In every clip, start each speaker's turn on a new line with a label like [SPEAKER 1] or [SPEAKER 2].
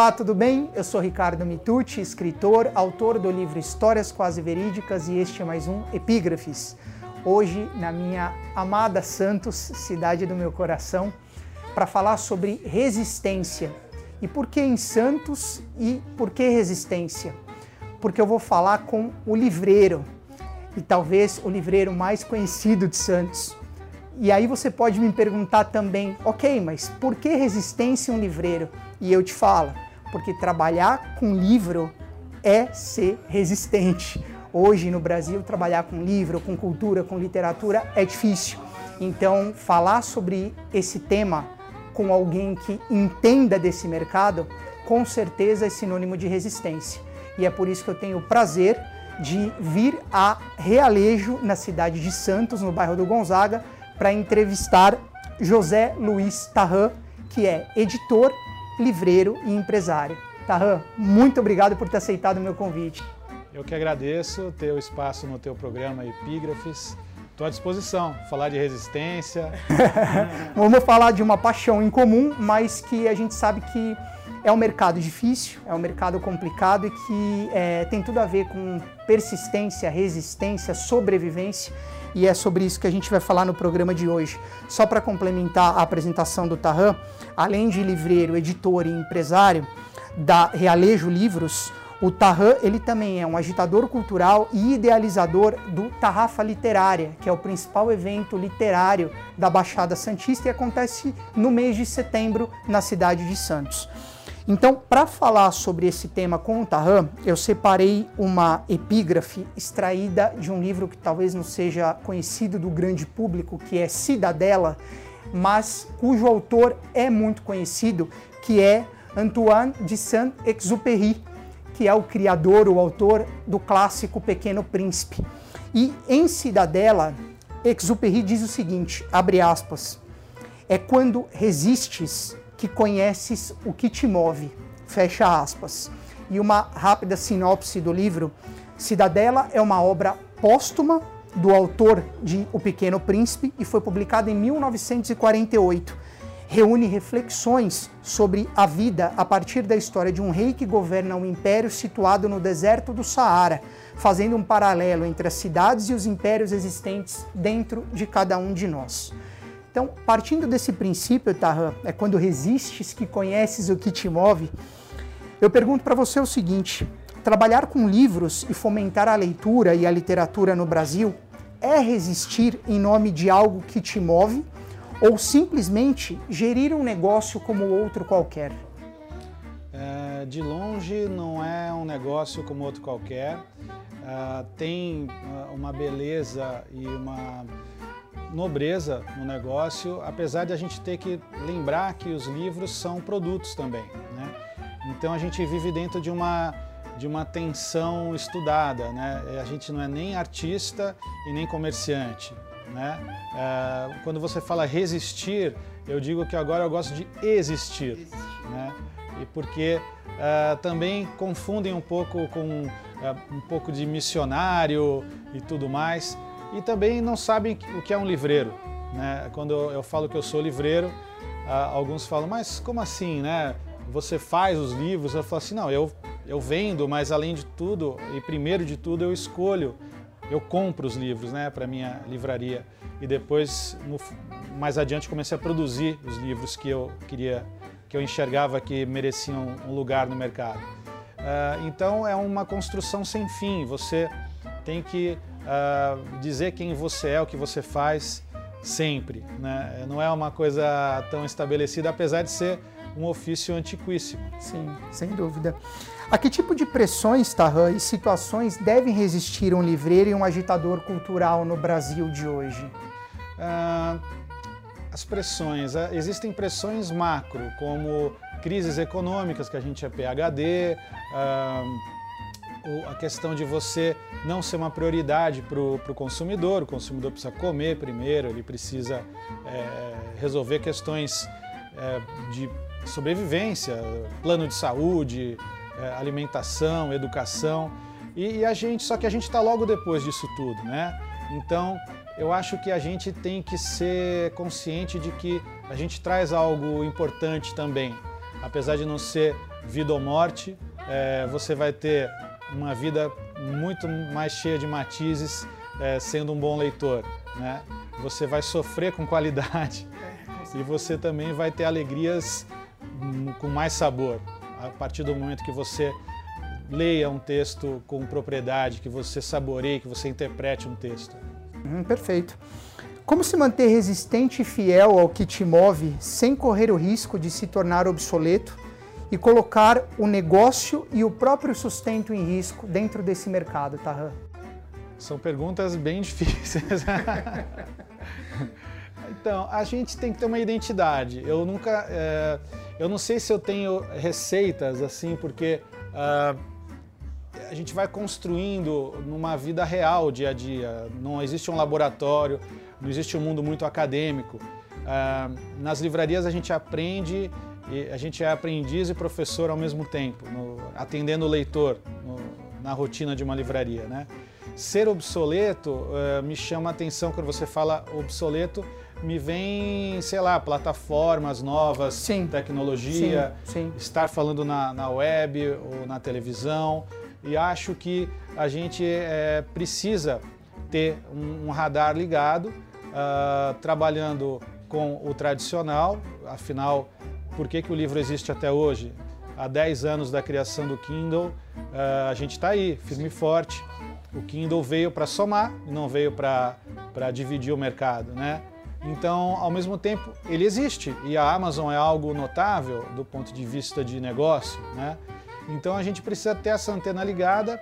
[SPEAKER 1] Olá, tudo bem? Eu sou Ricardo Mitucci, escritor, autor do livro Histórias Quase Verídicas e este é mais um Epígrafes. Hoje, na minha amada Santos, cidade do meu coração, para falar sobre resistência. E por que em Santos e por que resistência? Porque eu vou falar com o livreiro, e talvez o livreiro mais conhecido de Santos. E aí você pode me perguntar também, ok, mas por que resistência um livreiro? E eu te falo, porque trabalhar com livro é ser resistente. Hoje no Brasil, trabalhar com livro, com cultura, com literatura é difícil. Então, falar sobre esse tema com alguém que entenda desse mercado, com certeza é sinônimo de resistência. E é por isso que eu tenho o prazer de vir a Realejo, na cidade de Santos, no bairro do Gonzaga, para entrevistar José Luiz Tarran, que é editor livreiro e empresário. Tarran, muito obrigado por ter aceitado o meu convite.
[SPEAKER 2] Eu que agradeço ter o espaço no teu programa Epígrafes. Estou à disposição, falar de resistência.
[SPEAKER 1] Vamos falar de uma paixão em comum, mas que a gente sabe que é um mercado difícil, é um mercado complicado e que é, tem tudo a ver com persistência, resistência, sobrevivência e é sobre isso que a gente vai falar no programa de hoje. Só para complementar a apresentação do Tarran, além de livreiro, editor e empresário da Realejo Livros, o Tarran ele também é um agitador cultural e idealizador do Tarrafa Literária, que é o principal evento literário da Baixada Santista e acontece no mês de setembro na cidade de Santos. Então, para falar sobre esse tema com o Tarran, eu separei uma epígrafe extraída de um livro que talvez não seja conhecido do grande público, que é Cidadela, mas cujo autor é muito conhecido, que é Antoine de Saint-Exupéry, que é o criador, o autor do clássico Pequeno Príncipe. E em Cidadela, Exupéry diz o seguinte, abre aspas, é quando resistes que conheces o que te move. Fecha aspas. E uma rápida sinopse do livro: Cidadela é uma obra póstuma do autor de O Pequeno Príncipe e foi publicada em 1948. Reúne reflexões sobre a vida a partir da história de um rei que governa um império situado no deserto do Saara, fazendo um paralelo entre as cidades e os impérios existentes dentro de cada um de nós. Então, partindo desse princípio, Tarran, é quando resistes que conheces o que te move, eu pergunto para você o seguinte: trabalhar com livros e fomentar a leitura e a literatura no Brasil é resistir em nome de algo que te move ou simplesmente gerir um negócio como outro qualquer?
[SPEAKER 2] É, de longe não é um negócio como outro qualquer. Uh, tem uh, uma beleza e uma nobreza no negócio, apesar de a gente ter que lembrar que os livros são produtos também. Né? Então a gente vive dentro de uma, de uma tensão estudada. Né? A gente não é nem artista e nem comerciante. Né? É, quando você fala resistir, eu digo que agora eu gosto de existir. Né? E porque é, também confundem um pouco com é, um pouco de missionário e tudo mais e também não sabem o que é um livreiro. Né? Quando eu falo que eu sou livreiro, alguns falam, mas como assim, né? Você faz os livros? Eu falo assim, não, eu, eu vendo, mas além de tudo, e primeiro de tudo, eu escolho, eu compro os livros né, para minha livraria. E depois, no, mais adiante, comecei a produzir os livros que eu queria, que eu enxergava que mereciam um lugar no mercado. Uh, então é uma construção sem fim. Você tem que uh, dizer quem você é, o que você faz sempre. Né? Não é uma coisa tão estabelecida, apesar de ser um ofício antiquíssimo.
[SPEAKER 1] Sim, sem dúvida. A que tipo de pressões, Tarran, e situações devem resistir um livreiro e um agitador cultural no Brasil de hoje? Uh,
[SPEAKER 2] as pressões. Uh, existem pressões macro, como crises econômicas, que a gente é PHD, a questão de você não ser uma prioridade para o consumidor. O consumidor precisa comer primeiro, ele precisa é, resolver questões é, de sobrevivência, plano de saúde, é, alimentação, educação. E, e, a gente, só que a gente está logo depois disso tudo, né? Então, eu acho que a gente tem que ser consciente de que a gente traz algo importante também, apesar de não ser vida ou morte, é, você vai ter uma vida muito mais cheia de matizes é, sendo um bom leitor. Né? Você vai sofrer com qualidade e você também vai ter alegrias com mais sabor a partir do momento que você leia um texto com propriedade, que você saboreie, que você interprete um texto.
[SPEAKER 1] Hum, perfeito. Como se manter resistente e fiel ao que te move sem correr o risco de se tornar obsoleto e colocar o negócio e o próprio sustento em risco dentro desse mercado, Tahan?
[SPEAKER 2] São perguntas bem difíceis. então, a gente tem que ter uma identidade. Eu nunca, é, eu não sei se eu tenho receitas assim, porque uh, a gente vai construindo numa vida real dia a dia. Não existe um laboratório, não existe um mundo muito acadêmico. Uh, nas livrarias a gente aprende, a gente é aprendiz e professor ao mesmo tempo, no, atendendo o leitor no, na rotina de uma livraria. Né? Ser obsoleto uh, me chama a atenção quando você fala obsoleto, me vem, sei lá, plataformas novas, sim. tecnologia, sim, sim. estar falando na, na web ou na televisão e acho que a gente é, precisa ter um, um radar ligado, uh, trabalhando com o tradicional, afinal, por que, que o livro existe até hoje? Há 10 anos da criação do Kindle, uh, a gente está aí, firme e forte. O Kindle veio para somar não veio para dividir o mercado, né? Então, ao mesmo tempo, ele existe e a Amazon é algo notável do ponto de vista de negócio, né? Então a gente precisa ter essa antena ligada,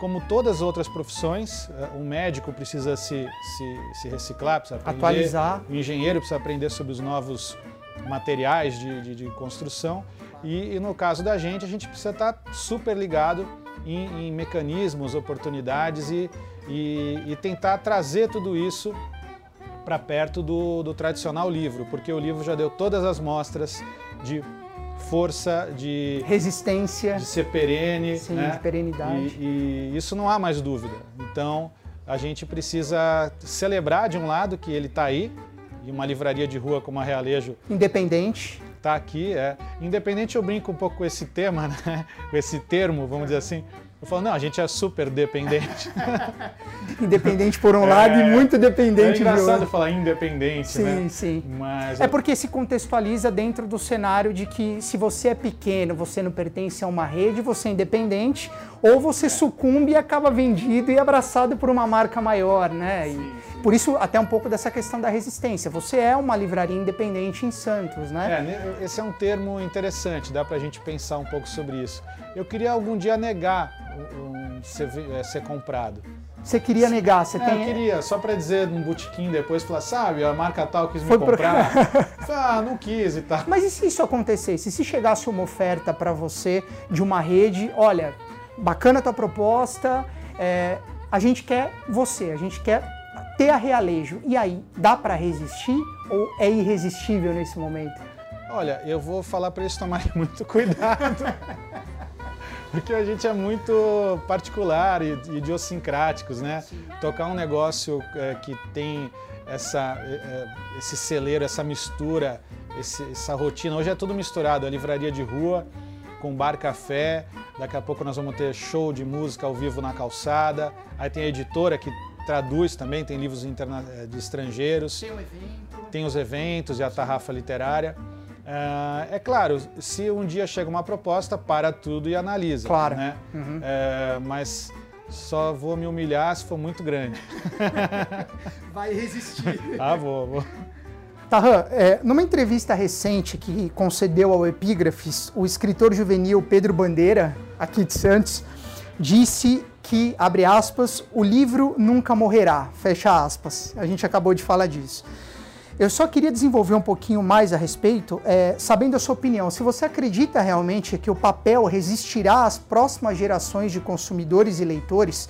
[SPEAKER 2] como todas as outras profissões. Um médico precisa se, se, se reciclar, precisa aprender,
[SPEAKER 1] atualizar.
[SPEAKER 2] O engenheiro precisa aprender sobre os novos materiais de, de, de construção. E, e, no caso da gente, a gente precisa estar super ligado em, em mecanismos, oportunidades e, e, e, tentar trazer tudo isso para perto do, do tradicional livro, porque o livro já deu todas as mostras de força, de
[SPEAKER 1] resistência,
[SPEAKER 2] de ser perene,
[SPEAKER 1] Sim,
[SPEAKER 2] né?
[SPEAKER 1] de perenidade.
[SPEAKER 2] E, e, isso não há mais dúvida. Então a gente precisa celebrar de um lado que ele está aí e uma livraria de rua como a Realejo
[SPEAKER 1] independente
[SPEAKER 2] está aqui. É independente. Eu brinco um pouco com esse tema, né? com esse termo, vamos dizer assim, eu falo, não, a gente é super dependente.
[SPEAKER 1] independente por um é, lado e muito dependente
[SPEAKER 2] é engraçado falar independente,
[SPEAKER 1] sim,
[SPEAKER 2] né?
[SPEAKER 1] Sim, sim. Mas... É porque se contextualiza dentro do cenário de que se você é pequeno, você não pertence a uma rede, você é independente, ou você é. sucumbe e acaba vendido e abraçado por uma marca maior, né? Sim, e por isso até um pouco dessa questão da resistência. Você é uma livraria independente em Santos,
[SPEAKER 2] né? É, esse é um termo interessante, dá pra gente pensar um pouco sobre isso. Eu queria algum dia negar um, ser, é, ser comprado.
[SPEAKER 1] Você queria negar, você
[SPEAKER 2] é,
[SPEAKER 1] tem...
[SPEAKER 2] Eu queria, só para dizer num botequim depois, falar, sabe, a marca tal quis Foi me comprar. Por... ah, não quis e tal.
[SPEAKER 1] Mas e se isso acontecesse? Se chegasse uma oferta para você de uma rede, olha, bacana a tua proposta, é, a gente quer você, a gente quer ter a realejo. E aí, dá para resistir ou é irresistível nesse momento?
[SPEAKER 2] Olha, eu vou falar para eles tomarem muito cuidado. Porque a gente é muito particular e idiosincráticos, né? Tocar um negócio é, que tem essa, é, é, esse celeiro, essa mistura, esse, essa rotina. Hoje é tudo misturado, a livraria de rua com bar café, daqui a pouco nós vamos ter show de música ao vivo na calçada, aí tem a editora que traduz também, tem livros interna é, de estrangeiros.
[SPEAKER 1] Tem o evento.
[SPEAKER 2] Tem os eventos e a tarrafa literária. É, é, claro, se um dia chega uma proposta, para tudo e analisa.
[SPEAKER 1] Claro.
[SPEAKER 2] Né? Uhum. É, mas só vou me humilhar se for muito grande.
[SPEAKER 1] Vai resistir.
[SPEAKER 2] ah, vou, vou.
[SPEAKER 1] Tahan, é, numa entrevista recente que concedeu ao Epígrafes, o escritor juvenil Pedro Bandeira, aqui de Santos, disse que, abre aspas, o livro nunca morrerá, fecha aspas. A gente acabou de falar disso. Eu só queria desenvolver um pouquinho mais a respeito, é, sabendo a sua opinião. Se você acredita realmente que o papel resistirá às próximas gerações de consumidores e leitores,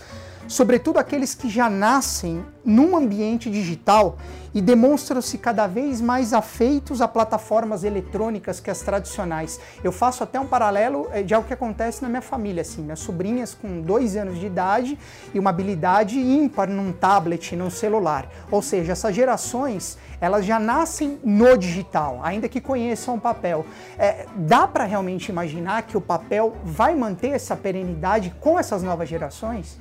[SPEAKER 1] sobretudo aqueles que já nascem num ambiente digital e demonstram-se cada vez mais afeitos a plataformas eletrônicas que as tradicionais. Eu faço até um paralelo eh, de algo que acontece na minha família, assim, minhas sobrinhas com dois anos de idade e uma habilidade ímpar num tablet, num celular. Ou seja, essas gerações elas já nascem no digital, ainda que conheçam o papel. É, dá para realmente imaginar que o papel vai manter essa perenidade com essas novas gerações?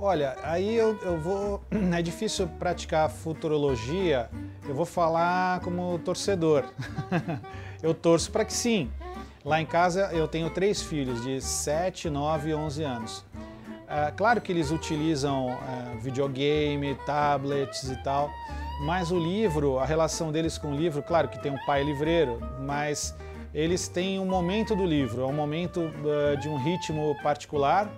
[SPEAKER 2] Olha, aí eu, eu vou. É difícil praticar futurologia, eu vou falar como torcedor. eu torço para que sim. Lá em casa eu tenho três filhos de 7, 9 e 11 anos. É, claro que eles utilizam é, videogame, tablets e tal, mas o livro, a relação deles com o livro, claro que tem um pai livreiro, mas eles têm um momento do livro, é um momento uh, de um ritmo particular,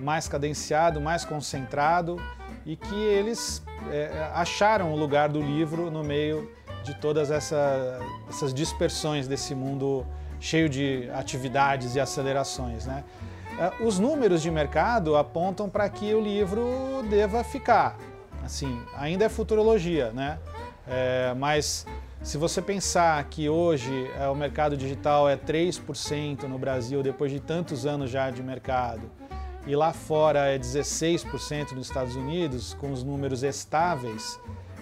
[SPEAKER 2] mais cadenciado, mais concentrado e que eles é, acharam o lugar do livro no meio de todas essa, essas dispersões desse mundo cheio de atividades e acelerações. Né? É, os números de mercado apontam para que o livro deva ficar. Assim, ainda é futurologia, né? É, mas se você pensar que hoje é, o mercado digital é 3% no Brasil, depois de tantos anos já de mercado, e lá fora é 16% nos Estados Unidos, com os números estáveis,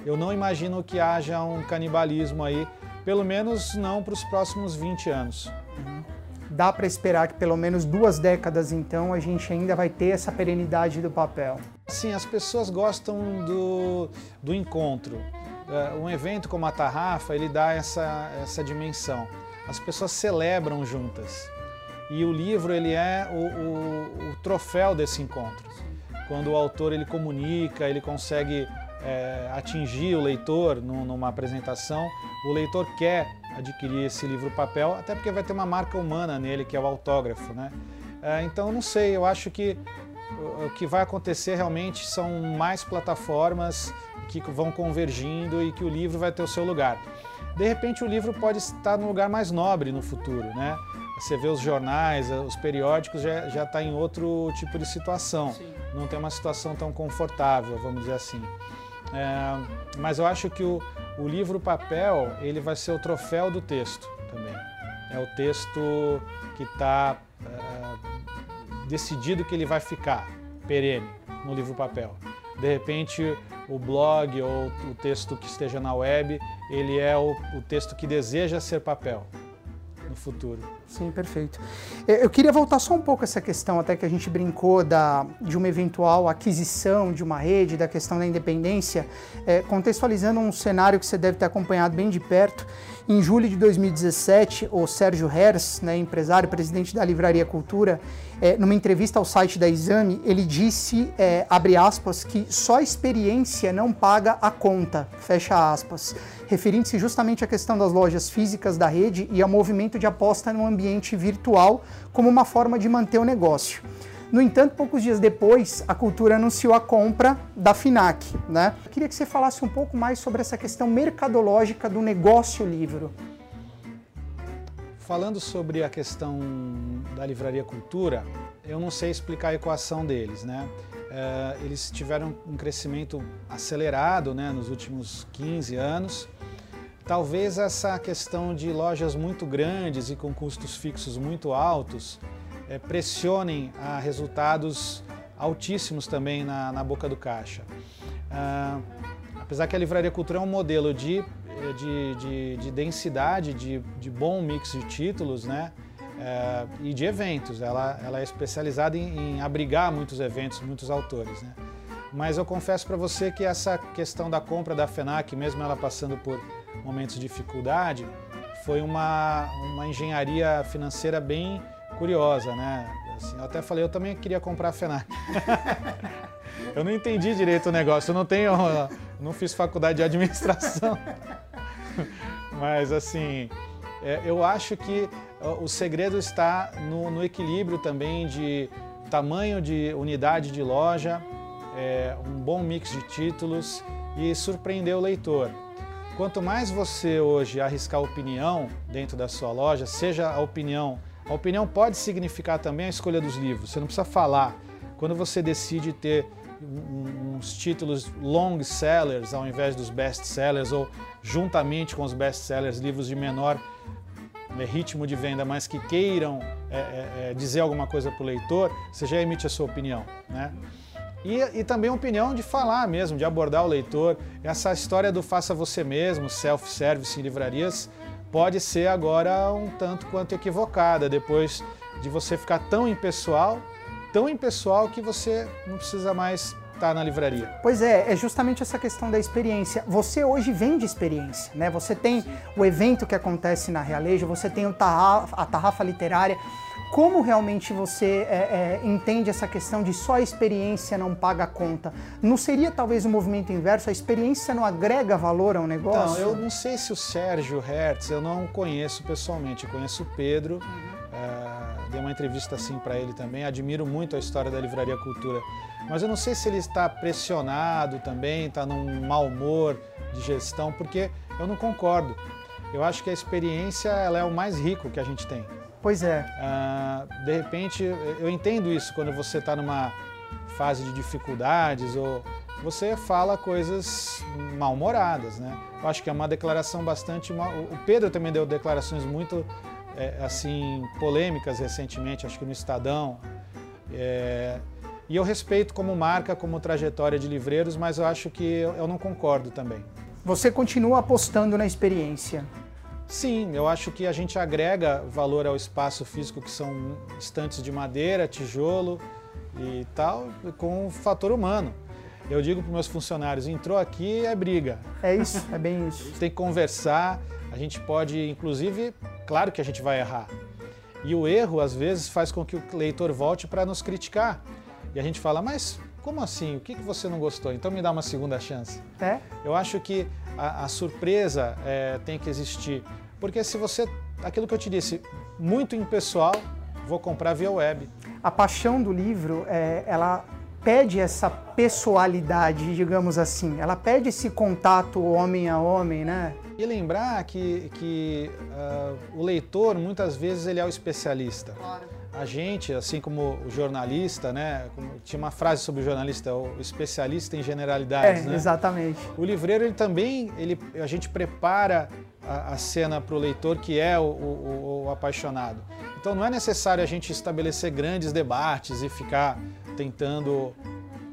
[SPEAKER 2] eu não imagino que haja um canibalismo aí, pelo menos não para os próximos 20 anos. Uhum.
[SPEAKER 1] Dá para esperar que pelo menos duas décadas então a gente ainda vai ter essa perenidade do papel.
[SPEAKER 2] Sim, as pessoas gostam do, do encontro. É, um evento como a Tarrafa, ele dá essa, essa dimensão. As pessoas celebram juntas. E o livro ele é o, o, o troféu desse encontro. Quando o autor ele comunica, ele consegue é, atingir o leitor numa apresentação, o leitor quer adquirir esse livro papel, até porque vai ter uma marca humana nele, que é o autógrafo. Né? É, então, não sei, eu acho que o que vai acontecer realmente são mais plataformas que vão convergindo e que o livro vai ter o seu lugar. De repente, o livro pode estar num lugar mais nobre no futuro, né? Você vê os jornais, os periódicos, já está em outro tipo de situação. Sim. Não tem uma situação tão confortável, vamos dizer assim. É, mas eu acho que o, o livro papel ele vai ser o troféu do texto também. É o texto que está é, decidido que ele vai ficar perene no livro papel. De repente, o blog ou o texto que esteja na web, ele é o, o texto que deseja ser papel no futuro.
[SPEAKER 1] Sim, perfeito. Eu queria voltar só um pouco a essa questão, até que a gente brincou da, de uma eventual aquisição de uma rede, da questão da independência, é, contextualizando um cenário que você deve ter acompanhado bem de perto. Em julho de 2017, o Sérgio Hers, né, empresário, presidente da Livraria Cultura, é, numa entrevista ao site da Exame, ele disse, é, abre aspas, que só a experiência não paga a conta, fecha aspas, referindo-se justamente à questão das lojas físicas da rede e ao movimento de aposta no ambiente virtual como uma forma de manter o negócio. No entanto, poucos dias depois, a Cultura anunciou a compra da FINAC. Né? Eu queria que você falasse um pouco mais sobre essa questão mercadológica do negócio livro.
[SPEAKER 2] Falando sobre a questão da Livraria Cultura, eu não sei explicar a equação deles. Né? É, eles tiveram um crescimento acelerado né, nos últimos 15 anos. Talvez essa questão de lojas muito grandes e com custos fixos muito altos é, pressionem a resultados altíssimos também na, na boca do caixa. Ah, apesar que a Livraria Cultura é um modelo de, de, de, de densidade, de, de bom mix de títulos, né? É, e de eventos. Ela, ela é especializada em, em, abrigar muitos eventos, muitos autores. Né? Mas eu confesso para você que essa questão da compra da FENAC, mesmo ela passando por momentos de dificuldade, foi uma, uma engenharia financeira bem curiosa, né? Assim, eu até falei, eu também queria comprar a FENAC. eu não entendi direito o negócio, eu não tenho, não fiz faculdade de administração. Mas assim, é, eu acho que o segredo está no, no, equilíbrio também de tamanho de unidade de loja, é, um bom mix de títulos e surpreender o leitor. Quanto mais você hoje arriscar opinião dentro da sua loja, seja a opinião a opinião pode significar também a escolha dos livros. Você não precisa falar. Quando você decide ter uns títulos long sellers ao invés dos best sellers ou juntamente com os best sellers livros de menor né, ritmo de venda, mas que queiram é, é, é dizer alguma coisa para o leitor, você já emite a sua opinião, né? E, e também opinião de falar mesmo, de abordar o leitor. Essa história do faça você mesmo, self-service em livrarias, pode ser agora um tanto quanto equivocada, depois de você ficar tão impessoal, tão impessoal que você não precisa mais estar na livraria.
[SPEAKER 1] Pois é, é justamente essa questão da experiência. Você hoje vende experiência, né? Você tem o evento que acontece na Realejo, você tem o tarrafa, a tarrafa literária. Como realmente você é, é, entende essa questão de só a experiência não paga a conta? Não seria talvez o um movimento inverso? A experiência não agrega valor ao negócio?
[SPEAKER 2] Não, eu não sei se o Sérgio Hertz, eu não conheço pessoalmente, eu conheço o Pedro. Uhum. Uma entrevista assim para ele também. Admiro muito a história da Livraria Cultura. Mas eu não sei se ele está pressionado também, está num mau humor de gestão, porque eu não concordo. Eu acho que a experiência ela é o mais rico que a gente tem.
[SPEAKER 1] Pois é.
[SPEAKER 2] Uh, de repente, eu entendo isso quando você está numa fase de dificuldades ou você fala coisas mal-humoradas, né? Eu acho que é uma declaração bastante mal... O Pedro também deu declarações muito é, assim polêmicas recentemente, acho que no Estadão. É... E eu respeito como marca, como trajetória de livreiros, mas eu acho que eu não concordo também.
[SPEAKER 1] Você continua apostando na experiência?
[SPEAKER 2] Sim, eu acho que a gente agrega valor ao espaço físico, que são estantes de madeira, tijolo e tal, com o fator humano. Eu digo para meus funcionários, entrou aqui é briga.
[SPEAKER 1] É isso, é bem isso.
[SPEAKER 2] tem que conversar, gente pode, inclusive, claro que a gente vai errar. E o erro, às vezes, faz com que o leitor volte para nos criticar. E a gente fala, mas como assim? O que, que você não gostou? Então me dá uma segunda chance.
[SPEAKER 1] É?
[SPEAKER 2] Eu acho que a, a surpresa é, tem que existir. Porque se você, aquilo que eu te disse, muito impessoal, vou comprar via web.
[SPEAKER 1] A paixão do livro, é, ela pede essa pessoalidade, digamos assim. Ela pede esse contato homem a homem, né?
[SPEAKER 2] E lembrar que, que uh, o leitor, muitas vezes, ele é o especialista. Claro a gente, assim como o jornalista, né? tinha uma frase sobre o jornalista, o especialista em generalidades,
[SPEAKER 1] é,
[SPEAKER 2] né?
[SPEAKER 1] Exatamente.
[SPEAKER 2] O livreiro ele também, ele, a gente prepara a, a cena para o leitor que é o, o, o, apaixonado. Então não é necessário a gente estabelecer grandes debates e ficar tentando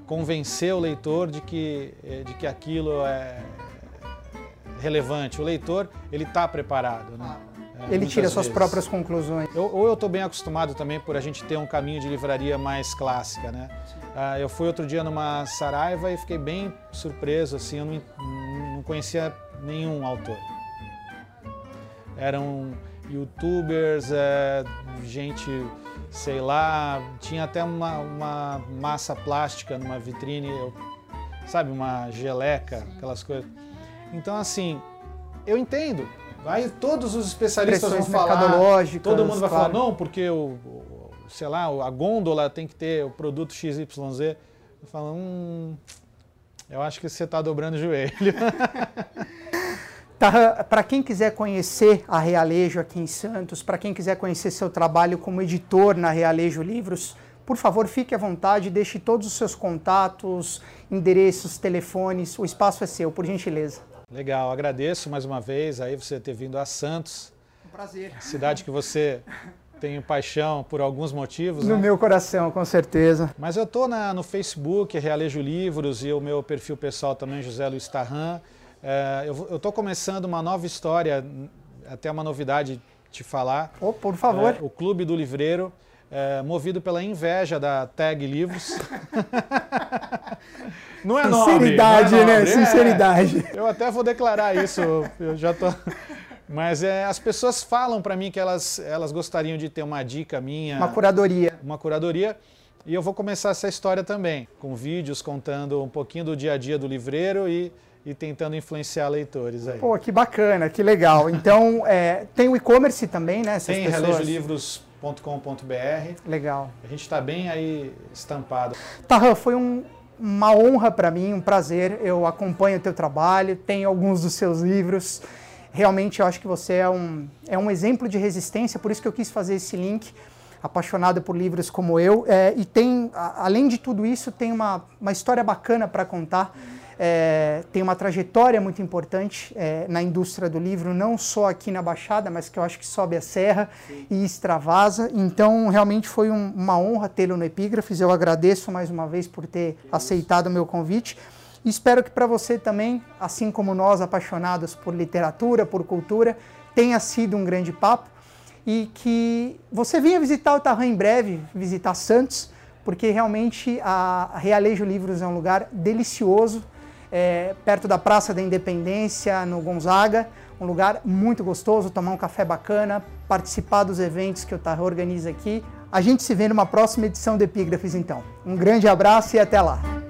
[SPEAKER 2] convencer o leitor de que, eh, de que aquilo é relevante. O leitor ele está preparado, né?
[SPEAKER 1] ele tira suas vezes. próprias conclusões.
[SPEAKER 2] Eu, ou eu estou bem acostumado também por a gente ter um caminho de livraria mais clássica, né? Uh, eu fui outro dia numa Saraiva e fiquei bem surpreso, assim, eu não, não conhecia nenhum autor. Eram youtubers, é, gente, sei lá, tinha até uma, uma massa plástica numa vitrine, eu, sabe, uma geleca, aquelas coisas. Então, assim, eu entendo, Aí todos os especialistas vão falar, todo mundo vai claro. falar, não, porque o, sei lá, a gôndola tem que ter o produto XYZ. Eu falo, hum, eu acho que você está dobrando o joelho.
[SPEAKER 1] Tá, para quem quiser conhecer a Realejo aqui em Santos, para quem quiser conhecer seu trabalho como editor na Realejo Livros, por favor, fique à vontade, deixe todos os seus contatos, endereços, telefones, o espaço é seu, por gentileza.
[SPEAKER 2] Legal, agradeço mais uma vez aí você ter vindo a Santos.
[SPEAKER 1] Um prazer.
[SPEAKER 2] Cidade que você tem paixão por alguns motivos.
[SPEAKER 1] No
[SPEAKER 2] né?
[SPEAKER 1] meu coração, com certeza.
[SPEAKER 2] Mas eu estou no Facebook, Realejo Livros, e o meu perfil pessoal também, José Luiz Tarran. É, eu estou começando uma nova história, até uma novidade te falar.
[SPEAKER 1] Oh, por favor.
[SPEAKER 2] É, o Clube do Livreiro é, movido pela inveja da Tag Livros.
[SPEAKER 1] não é Sinceridade,
[SPEAKER 2] nobre,
[SPEAKER 1] não é né? Sinceridade.
[SPEAKER 2] É, eu até vou declarar isso, eu já tô... Mas é, as pessoas falam para mim que elas, elas gostariam de ter uma dica minha.
[SPEAKER 1] Uma curadoria.
[SPEAKER 2] Uma curadoria. E eu vou começar essa história também, com vídeos contando um pouquinho do dia a dia do livreiro e, e tentando influenciar leitores aí.
[SPEAKER 1] Pô, que bacana, que legal. Então, é, tem o e-commerce também, né?
[SPEAKER 2] Tem pessoas... Livros com.br
[SPEAKER 1] Legal.
[SPEAKER 2] A gente está bem aí estampado.
[SPEAKER 1] Tarran, foi um, uma honra para mim, um prazer. Eu acompanho o teu trabalho, tenho alguns dos seus livros. Realmente eu acho que você é um, é um exemplo de resistência, por isso que eu quis fazer esse link. Apaixonado por livros como eu. É, e tem, além de tudo isso, tem uma, uma história bacana para contar. É, tem uma trajetória muito importante é, na indústria do livro, não só aqui na Baixada, mas que eu acho que sobe a serra Sim. e extravasa. Então, realmente foi um, uma honra tê-lo no Epígrafes. Eu agradeço mais uma vez por ter aceitado o meu convite. E espero que para você também, assim como nós, apaixonados por literatura, por cultura, tenha sido um grande papo e que você venha visitar o Tarran em breve, visitar Santos, porque realmente a Realejo Livros é um lugar delicioso, é, perto da Praça da Independência, no Gonzaga, um lugar muito gostoso, tomar um café bacana, participar dos eventos que o Tarran organiza aqui. A gente se vê numa próxima edição do Epígrafes então. Um grande abraço e até lá!